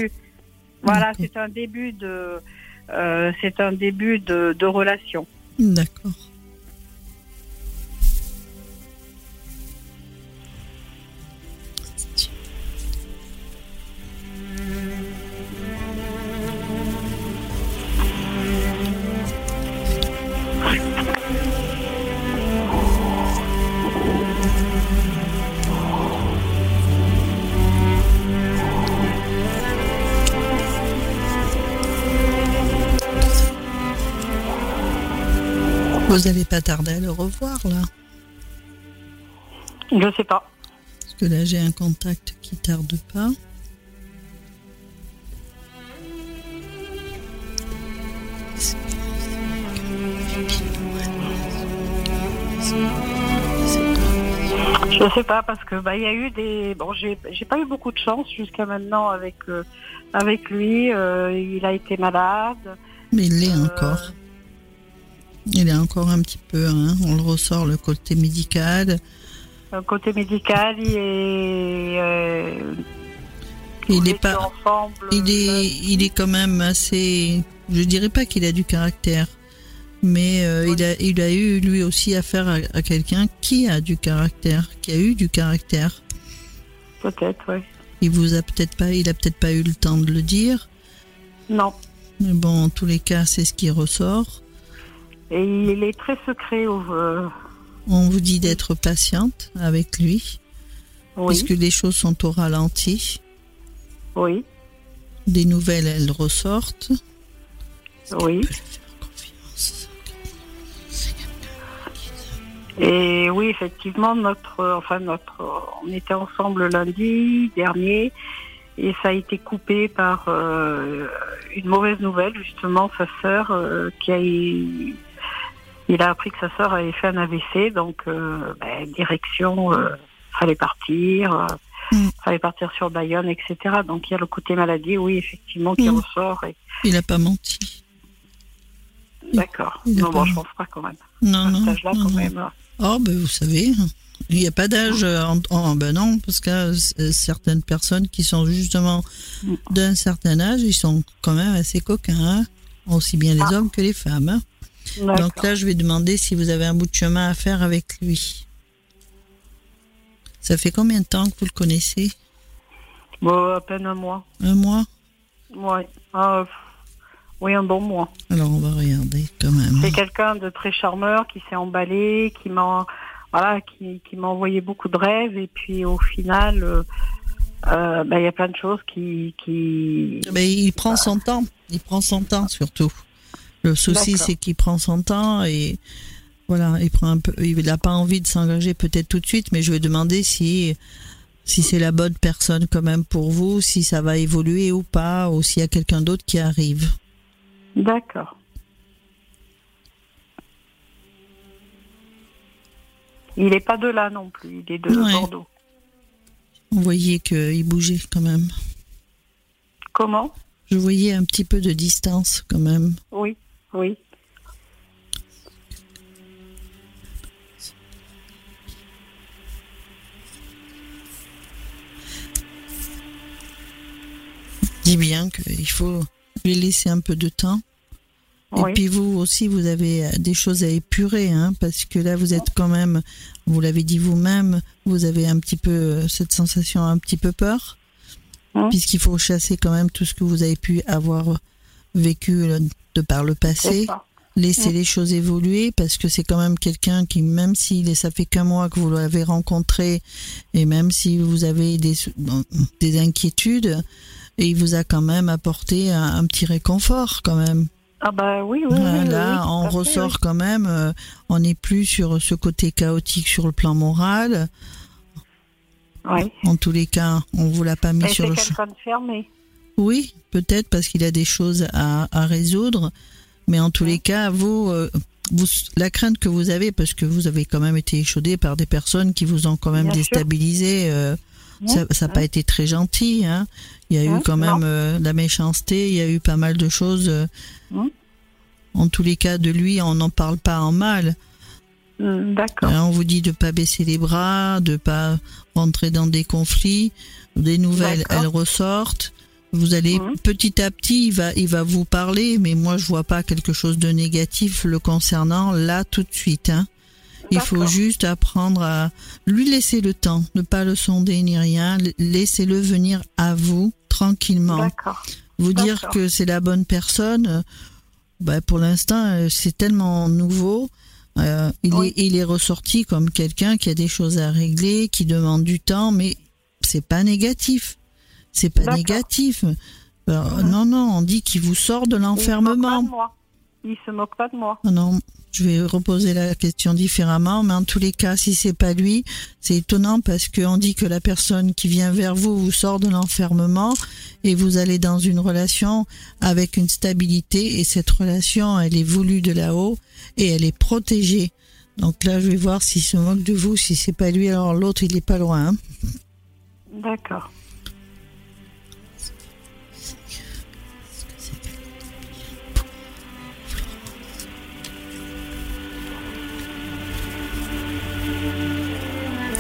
Speaker 2: Voilà, c'est un début de, c'est un début de, de relation.
Speaker 5: D'accord. Vous n'allez pas tarder à le revoir là
Speaker 2: Je sais pas.
Speaker 5: Parce que là j'ai un contact qui tarde pas.
Speaker 2: Je sais pas parce que bah il y a eu des bon j'ai j'ai pas eu beaucoup de chance jusqu'à maintenant avec euh, avec lui euh, il a été malade.
Speaker 5: Mais il l'est euh, encore. Il est encore un petit peu, hein, on le ressort le côté médical.
Speaker 2: Le côté médical, il est. Euh,
Speaker 5: il est pas. il est, il est quand même assez. Je dirais pas qu'il a du caractère, mais euh, il a, il a eu lui aussi affaire à, à quelqu'un qui a du caractère, qui a eu du caractère.
Speaker 2: Peut-être, oui.
Speaker 5: Il vous a peut-être pas, il a peut-être pas eu le temps de le dire.
Speaker 2: Non.
Speaker 5: Mais bon, en tous les cas, c'est ce qui ressort.
Speaker 2: Et il est très secret. Euh,
Speaker 5: On vous dit d'être patiente avec lui. Oui. Puisque les choses sont au ralenti.
Speaker 2: Oui.
Speaker 5: Des nouvelles, elles ressortent.
Speaker 2: Oui. Et oui, effectivement, notre, enfin notre, on était ensemble lundi dernier et ça a été coupé par euh, une mauvaise nouvelle, justement, sa sœur euh, qui a eu il a appris que sa sœur avait fait un AVC, donc euh, ben, direction, euh, fallait partir, euh, mm. fallait partir sur Bayonne, etc. Donc il y a le côté maladie, oui, effectivement, qui mm. ressort. Et...
Speaker 5: Il n'a pas menti.
Speaker 2: D'accord. Non, bon, je pense pas quand même.
Speaker 5: Non, non.
Speaker 2: là quand même.
Speaker 5: Oh, ben vous savez, il n'y a pas d'âge en, ben non, parce que certaines personnes qui sont justement mm. d'un certain âge, ils sont quand même assez coquins, hein. aussi bien les ah. hommes que les femmes. Hein. Donc là, je vais demander si vous avez un bout de chemin à faire avec lui. Ça fait combien de temps que vous le connaissez?
Speaker 2: Bon, À peine un mois.
Speaker 5: Un mois?
Speaker 2: Ouais. Ah, oui, un bon mois.
Speaker 5: Alors on va regarder quand même.
Speaker 2: C'est quelqu'un de très charmeur qui s'est emballé, qui m'a voilà, qui, qui m'a envoyé beaucoup de rêves et puis au final, euh, euh, ben, il y a plein de choses qui. qui...
Speaker 5: Mais il prend son temps. Il prend son temps surtout. Le souci, c'est qu'il prend son temps et voilà, il prend un peu, il n'a pas envie de s'engager peut-être tout de suite, mais je vais demander si si c'est la bonne personne quand même pour vous, si ça va évoluer ou pas, ou s'il y a quelqu'un d'autre qui arrive.
Speaker 2: D'accord. Il n'est pas de là non plus, il est de Bordeaux.
Speaker 5: On voyait qu'il bougeait quand même.
Speaker 2: Comment?
Speaker 5: Je voyais un petit peu de distance quand même.
Speaker 2: Oui, oui.
Speaker 5: Dis bien qu'il faut lui laisser un peu de temps. Et puis vous aussi, vous avez des choses à épurer, hein, parce que là, vous êtes quand même, vous l'avez dit vous-même, vous avez un petit peu cette sensation, un petit peu peur, puisqu'il faut chasser quand même tout ce que vous avez pu avoir vécu de par le passé. Laisser les choses évoluer parce que c'est quand même quelqu'un qui, même si ça fait qu'un mois que vous l'avez rencontré et même si vous avez des, des inquiétudes, il vous a quand même apporté un petit réconfort quand même.
Speaker 2: Ah bah oui, oui.
Speaker 5: là, on ressort quand même. Euh, on n'est plus sur ce côté chaotique sur le plan moral.
Speaker 2: Oui.
Speaker 5: En tous les cas, on vous l'a pas mis sur le
Speaker 2: chemin. fermé.
Speaker 5: Oui, peut-être parce qu'il a des choses à, résoudre. Mais en tous les cas, vous, euh, vous, la crainte que vous avez, parce que vous avez quand même été échaudé par des personnes qui vous ont quand même déstabilisé. Euh, ça n'a pas été très gentil. Hein. Il y a eu quand même de la méchanceté, il y a eu pas mal de choses. Mmh. En tous les cas, de lui, on n'en parle pas en mal.
Speaker 2: Mmh, d'accord.
Speaker 5: Hein, on vous dit de pas baisser les bras, de pas rentrer dans des conflits. Des nouvelles, elles ressortent. Vous allez mmh. petit à petit, il va, il va vous parler, mais moi je vois pas quelque chose de négatif le concernant là tout de suite. Hein. Il faut juste apprendre à lui laisser le temps, ne pas le sonder ni rien, laissez-le venir à vous tranquillement. Vous dire que c'est la bonne personne, bah pour l'instant, euh, c'est tellement nouveau. Euh, il, est, il est ressorti comme quelqu'un qui a des choses à régler, qui demande du temps, mais c'est pas négatif. C'est pas négatif. Non, non, on dit qu'il vous sort de l'enfermement.
Speaker 2: Il se moque pas de moi.
Speaker 5: Non, je vais reposer la question différemment, mais en tous les cas, si c'est pas lui, c'est étonnant parce qu'on dit que la personne qui vient vers vous vous sort de l'enfermement et vous allez dans une relation avec une stabilité et cette relation, elle est voulue de là-haut et elle est protégée. Donc là, je vais voir s'il se moque de vous, si c'est pas lui, alors l'autre, il est pas loin. Hein.
Speaker 2: D'accord.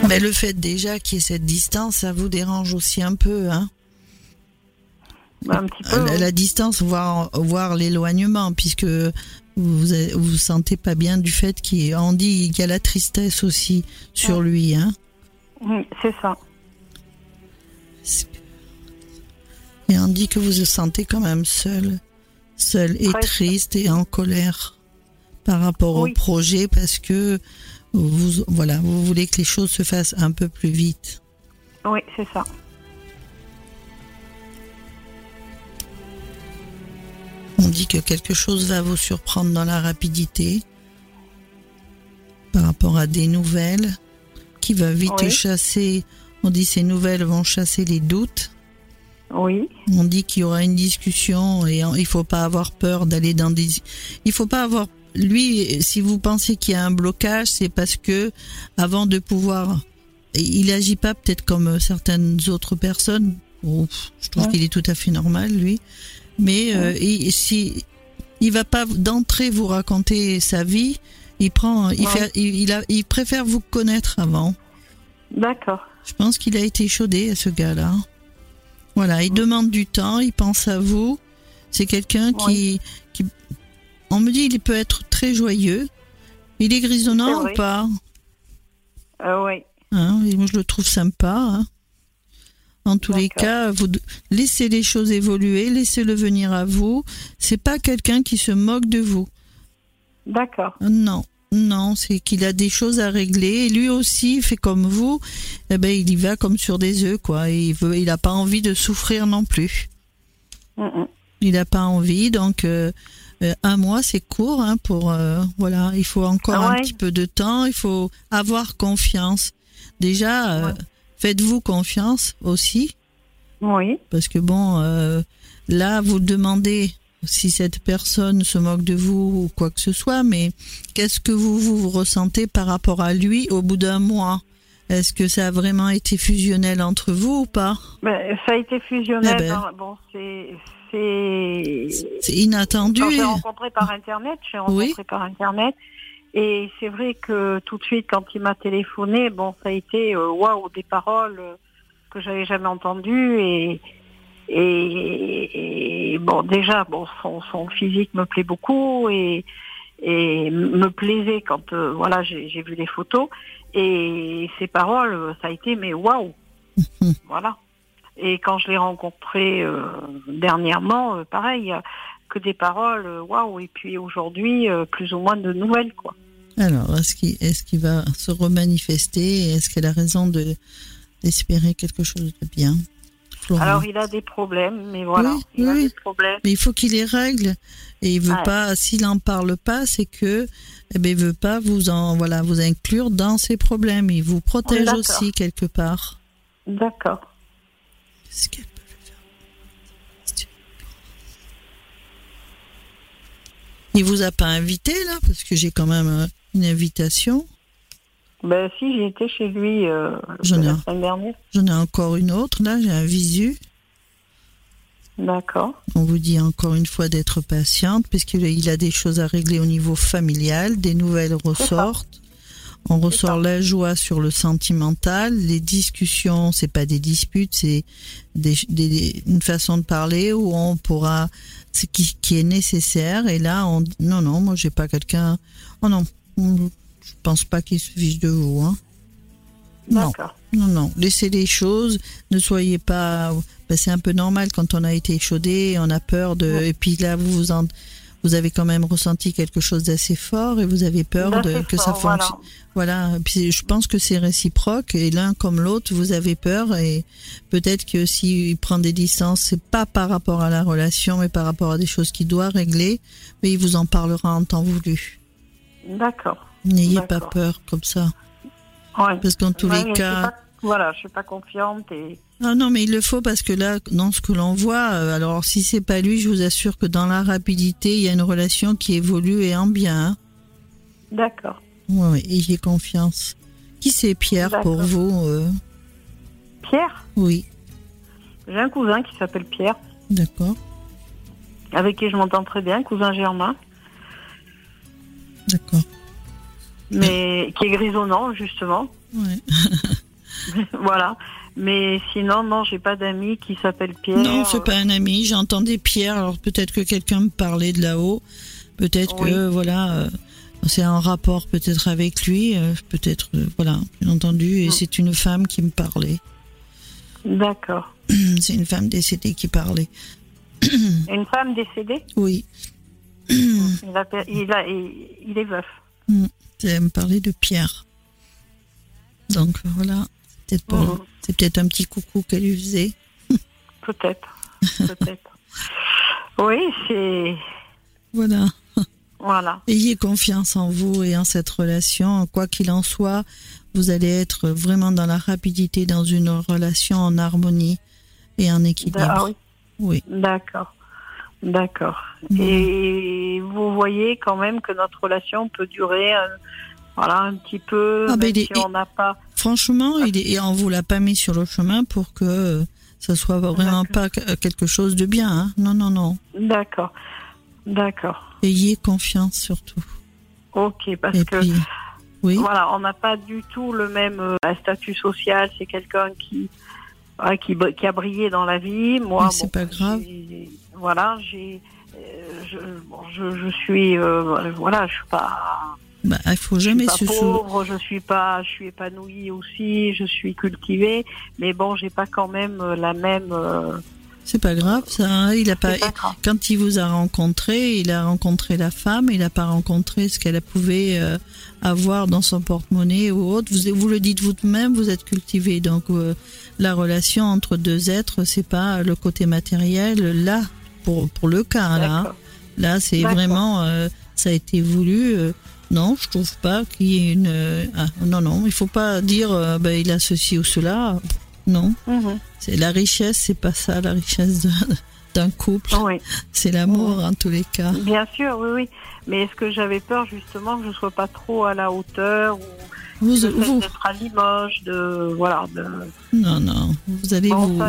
Speaker 5: Mais le fait déjà qu'il y ait cette distance, ça vous dérange aussi un peu, hein
Speaker 2: bah, un petit peu,
Speaker 5: la, distance, voire, voir l'éloignement, puisque vous vous, vous sentez pas bien du fait qu'il dit qu'il y a la tristesse aussi sur lui, hein.
Speaker 2: C'est ça.
Speaker 5: Et on dit que vous vous sentez quand même seul, seul et triste et en colère par rapport au projet parce que vous, voilà, vous voulez que les choses se fassent un peu plus vite.
Speaker 2: Oui, c'est ça.
Speaker 5: On dit que quelque chose va vous surprendre dans la rapidité par rapport à des nouvelles qui va vite chasser. On dit ces nouvelles vont chasser les doutes.
Speaker 2: Oui.
Speaker 5: On dit qu'il y aura une discussion et il faut pas avoir peur d'aller dans des. Il faut pas avoir lui, si vous pensez qu'il y a un blocage, c'est parce que avant de pouvoir, il agit pas peut-être comme certaines autres personnes. je trouve qu'il est tout à fait normal, lui. Mais euh, il, si il va pas d'entrée vous raconter sa vie, il prend, il fait, il, a, il préfère vous connaître avant.
Speaker 2: D'accord.
Speaker 5: Je pense qu'il a été chaudé à ce gars-là. Voilà, il demande du temps, il pense à vous. C'est quelqu'un qui, on me dit qu'il peut être très joyeux. Il est grisonnant ou pas?
Speaker 2: Euh, Oui.
Speaker 5: Hein, moi, je le trouve sympa. Hein. En tous les cas, vous laissez les choses évoluer, laissez-le venir à vous. C'est pas quelqu'un qui se moque de vous.
Speaker 2: D'accord.
Speaker 5: Non, non, c'est qu'il a des choses à régler. Et lui aussi fait comme vous. Eh ben, il y va comme sur des œufs, quoi. il veut, il a pas envie de souffrir non plus. Il n'a pas envie, donc euh, un mois, c'est court hein, pour euh, voilà. Il faut encore ah un petit peu de temps. Il faut avoir confiance. Déjà, euh, faites-vous confiance aussi.
Speaker 2: Oui.
Speaker 5: Parce que bon, là, vous demandez si cette personne se moque de vous ou quoi que ce soit, mais qu'est-ce que vous, vous ressentez par rapport à lui au bout d'un mois? Est-ce que ça a vraiment été fusionnel entre vous ou pas?
Speaker 2: Ben, Ça a été fusionnel. Eh ben. Bon, c'est
Speaker 5: c'est inattendu.
Speaker 2: Quand j'ai rencontré par internet, j'ai rencontré par internet. Et c'est vrai que tout de suite, quand il m'a téléphoné, bon, ça a été euh, waouh, des paroles que j'avais jamais entendues et, et, bon, déjà, bon, son, son, physique me plaît beaucoup et, et me plaisait quand euh, voilà, j'ai vu les photos et ses paroles, ça a été mais waouh, voilà. Et quand je l'ai rencontré euh, dernièrement, euh, pareil, que des paroles, waouh. Et puis aujourd'hui, plus ou moins de nouvelles, quoi.
Speaker 5: Alors, est-ce qu'il est qu'il va se remanifester Est-ce qu'elle a raison de d'espérer quelque chose de bien
Speaker 2: Alors, il a des problèmes, mais voilà, il a des problèmes.
Speaker 5: Mais il faut qu'il les règle. Et il veut pas, s'il en parle pas, c'est que, eh ben, il veut pas vous en, voilà, vous inclure dans ses problèmes. Il vous protège aussi quelque part.
Speaker 2: D'accord.
Speaker 5: Il vous a pas invité là parce que j'ai quand même euh, une invitation.
Speaker 2: Ben si, j'ai été chez lui euh, la semaine dernière.
Speaker 5: J'en ai encore une autre là, j'ai un visu.
Speaker 2: D'accord.
Speaker 5: On vous dit encore une fois d'être patiente puisqu'il a des choses à régler au niveau familial, des nouvelles ressortent. On ressort la joie sur le sentimental. Les discussions, c'est pas des disputes, c'est des, une façon de parler où on pourra, ce qui, qui est nécessaire. Et là, on, non, non, moi j'ai pas quelqu'un. Oh non, je pense pas qu'il se fiche de vous. Hein. Non, non, non. Laissez les choses. Ne soyez pas. Ben, c'est un peu normal quand on a été chaudé, on a peur de. Et puis là, vous vous en vous avez quand même ressenti quelque chose d'assez fort et vous avez peur de, que ça fonctionne. Voilà. Puis je pense que c'est réciproque et l'un comme l'autre, vous avez peur et peut-être que s'il prend des distances, c'est pas par rapport à la relation, mais par rapport à des choses qu'il doit régler, mais il vous en parlera en temps voulu.
Speaker 2: D'accord.
Speaker 5: N'ayez pas peur comme ça. Parce qu'en tous les cas.
Speaker 2: voilà, je suis pas confiante et
Speaker 5: ah non, mais il le faut parce que là, dans ce que l'on voit, euh, alors si c'est pas lui, je vous assure que dans la rapidité, il y a une relation qui évolue et en bien. Hein.
Speaker 2: D'accord.
Speaker 5: Oui, et j'ai confiance. Qui c'est Pierre pour vous euh?
Speaker 2: Pierre?
Speaker 5: Oui.
Speaker 2: J'ai un cousin qui s'appelle Pierre.
Speaker 5: D'accord.
Speaker 2: Avec qui je m'entends très bien, cousin Germain.
Speaker 5: D'accord.
Speaker 2: Mais qui est grisonnant, justement.
Speaker 5: Oui.
Speaker 2: voilà. Mais sinon, non, j'ai pas d'amis qui s'appelle Pierre.
Speaker 5: Non, c'est pas un ami. J'entendais Pierre. Alors peut-être que quelqu'un me parlait de là-haut. Peut-être que voilà, euh, c'est un rapport peut-être avec lui. Euh, peut-être euh, voilà, bien entendu. Et mm. c'est une femme qui me parlait.
Speaker 2: D'accord.
Speaker 5: C'est une femme décédée qui parlait.
Speaker 2: Une femme décédée?
Speaker 5: Oui.
Speaker 2: il, il, est veuf.
Speaker 5: Mm. Elle me parlait de Pierre. Donc voilà. Mhm. C'est peut-être un petit coucou qu'elle lui faisait.
Speaker 2: Peut-être. Peut-être. oui, c'est.
Speaker 5: Voilà.
Speaker 2: Voilà.
Speaker 5: Ayez confiance en vous et en cette relation. Quoi qu'il en soit, vous allez être vraiment dans la rapidité, dans une relation en harmonie et en équilibre.
Speaker 2: Ah oui.
Speaker 5: Oui.
Speaker 2: D'accord. D'accord. Et vous voyez quand même que notre relation peut durer un, voilà, un petit peu, ah, ben, si on n'a pas.
Speaker 5: Franchement, il est, et on vous l'a pas mis sur le chemin pour que ça soit vraiment pas quelque chose de bien. Hein. Non, non, non.
Speaker 2: D'accord, d'accord.
Speaker 5: Ayez confiance surtout.
Speaker 2: Ok, parce que oui. voilà, on n'a pas du tout le même euh, statut social. C'est quelqu'un qui, qui, qui a brillé dans la vie. Moi,
Speaker 5: c'est pas grave.
Speaker 2: Voilà, j'ai, euh, je, je, je, suis, euh, voilà, je suis pas
Speaker 5: bah, il faut jamais
Speaker 2: je suis pas pauvre, je suis pas, je suis épanouie aussi, je suis cultivée, mais bon, j'ai pas quand même euh, la même. Euh,
Speaker 5: c'est pas grave, ça. Hein. il a pas. quand il vous a rencontré, il a rencontré la femme, il a pas rencontré ce qu'elle pouvait euh, avoir dans son porte-monnaie ou autre. Vous, vous le dites vous-même, vous êtes cultivé, donc la relation entre deux êtres, c'est pas le côté matériel là pour pour le cas là. Hein. Là, c'est vraiment, ça a été voulu non, je trouve pas qu'il y ait une. Ah, non, non, il faut pas dire euh, ben, il a ceci ou cela. Non. Mhm. C'est la richesse, c'est pas ça, la richesse d'un couple. Oui. C'est l'amour en tous les cas.
Speaker 2: Bien sûr, oui, oui. Mais est-ce que j'avais peur justement que je sois pas trop à la hauteur ou vous, vous... d'être à Limoges, de voilà. De...
Speaker 5: Non, non. Vous allez vous.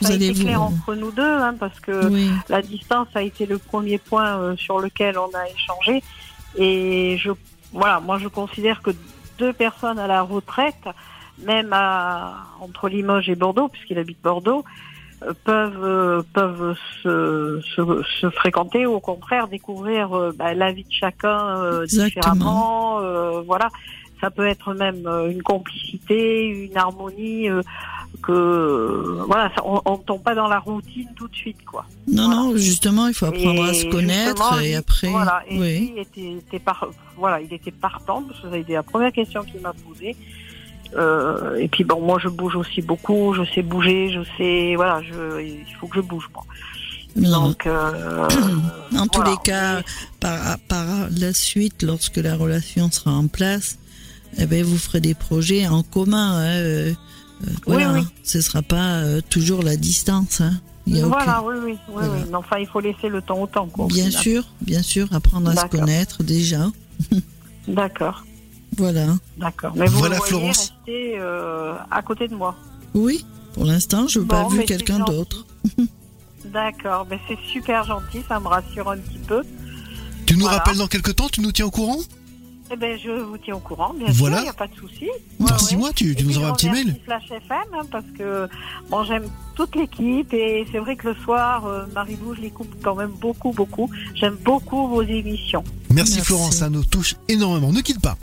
Speaker 2: ça a été clair entre nous deux, hein, parce que la distance a été le premier point euh, sur lequel on a échangé. Et je, voilà, moi je considère que deux personnes à la retraite, même à, entre Limoges et Bordeaux, puisqu'il habite Bordeaux, euh, peuvent euh, peuvent se, se, se, fréquenter ou au contraire découvrir bah, la vie de chacun différemment. voilà, ça peut être même une complicité, une harmonie que voilà, on, ne tombe pas dans la routine tout de suite, quoi.
Speaker 5: Non, non, justement, il faut apprendre à se connaître et après.
Speaker 2: Voilà, et oui. il était, par, voilà, il était partant parce que ça a été la première question qu'il m'a posée. Euh, et puis bon, moi je bouge aussi beaucoup, je sais bouger, je sais, voilà, je, il faut que je bouge, moi.
Speaker 5: Donc, euh, en tous les cas, par, par la suite, lorsque la relation sera en place, eh ben, vous ferez des projets en commun. Hein, euh, euh, voilà, oui, oui. ce sera pas euh, toujours la distance. Hein.
Speaker 2: voilà, oui, oui, oui, oui. enfin, il faut laisser le temps au temps. Quoi,
Speaker 5: bien sûr, bien sûr, apprendre à se connaître déjà.
Speaker 2: D'accord.
Speaker 5: Voilà.
Speaker 2: D'accord. Mais vous voilà, Florence. rester euh, à côté de moi.
Speaker 5: Oui, pour l'instant, je n'ai pas vu quelqu'un d'autre.
Speaker 2: D'accord, mais c'est super gentil, ça me rassure un petit peu.
Speaker 3: Tu nous rappelles dans quelques temps, tu nous tiens au courant?
Speaker 2: Eh ben, je vous tiens au courant, bien sûr, il n'y a pas de souci.
Speaker 3: Dans six mois, tu, nous envoies un petit mail.
Speaker 2: Flash FM, hein, parce que bon, j'aime toute l'équipe et c'est vrai que le soir, euh, Marie-Lou, je l'écoute quand même beaucoup, beaucoup. J'aime beaucoup vos émissions.
Speaker 3: Merci, Florence, ça nous touche énormément. Ne quitte pas.